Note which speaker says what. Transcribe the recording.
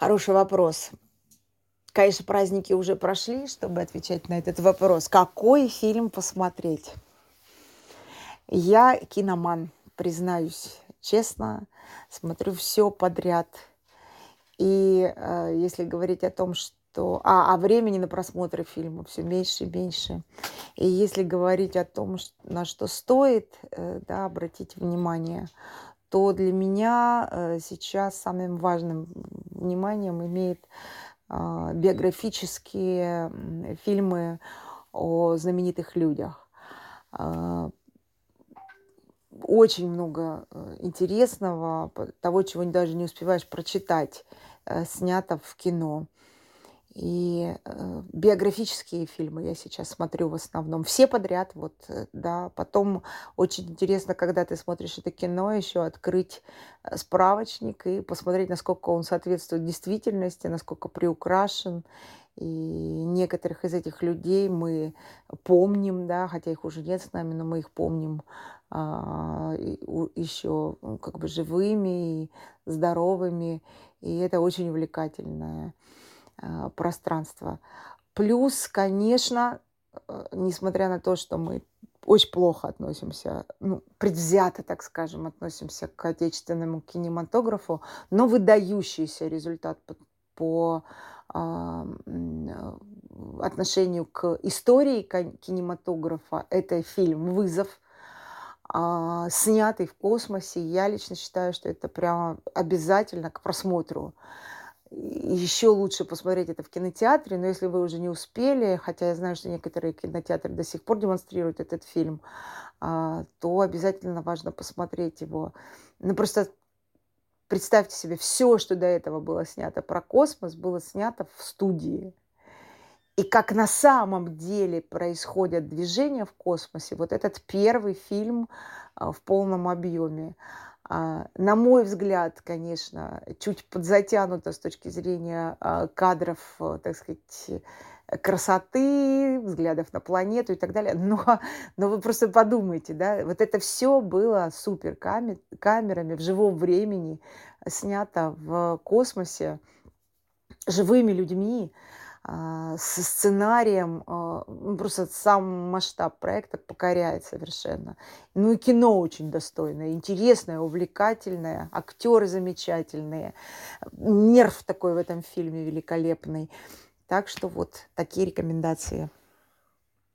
Speaker 1: Хороший вопрос. Конечно, праздники уже прошли, чтобы отвечать на этот вопрос. Какой фильм посмотреть? Я киноман, признаюсь честно, смотрю все подряд. И э, если говорить о том, что... А, а времени на просмотр фильма все меньше и меньше. И если говорить о том, на что стоит э, да, обратить внимание, то для меня э, сейчас самым важным вниманием имеет э, биографические фильмы о знаменитых людях. Э, очень много интересного, того, чего даже не успеваешь прочитать, снято в кино. И э, биографические фильмы я сейчас смотрю в основном. Все подряд, вот, э, да. Потом очень интересно, когда ты смотришь это кино, еще открыть э, справочник и посмотреть, насколько он соответствует действительности, насколько приукрашен. И некоторых из этих людей мы помним, да, хотя их уже нет с нами, но мы их помним а, еще как бы живыми и здоровыми. И это очень увлекательное пространство. Плюс, конечно, э, несмотря на то, что мы очень плохо относимся, ну, предвзято, так скажем, относимся к отечественному кинематографу, но выдающийся результат по, по э, отношению к истории кинематографа – это фильм «Вызов», э, снятый в космосе. Я лично считаю, что это прямо обязательно к просмотру еще лучше посмотреть это в кинотеатре, но если вы уже не успели, хотя я знаю, что некоторые кинотеатры до сих пор демонстрируют этот фильм, а, то обязательно важно посмотреть его. Ну, просто представьте себе, все, что до этого было снято про космос, было снято в студии. И как на самом деле происходят движения в космосе, вот этот первый фильм а, в полном объеме. А, на мой взгляд, конечно, чуть подзатянуто с точки зрения а, кадров, э, так сказать, красоты, взглядов на планету и так далее. Но, но вы просто подумайте, да, вот это все было супер камерами в живом времени, снято в космосе живыми людьми, а, со сценарием, а, ну, просто сам масштаб проекта покоряет совершенно. Ну и кино очень достойное, интересное, увлекательное, актеры замечательные, нерв такой в этом фильме великолепный. Так что вот такие рекомендации.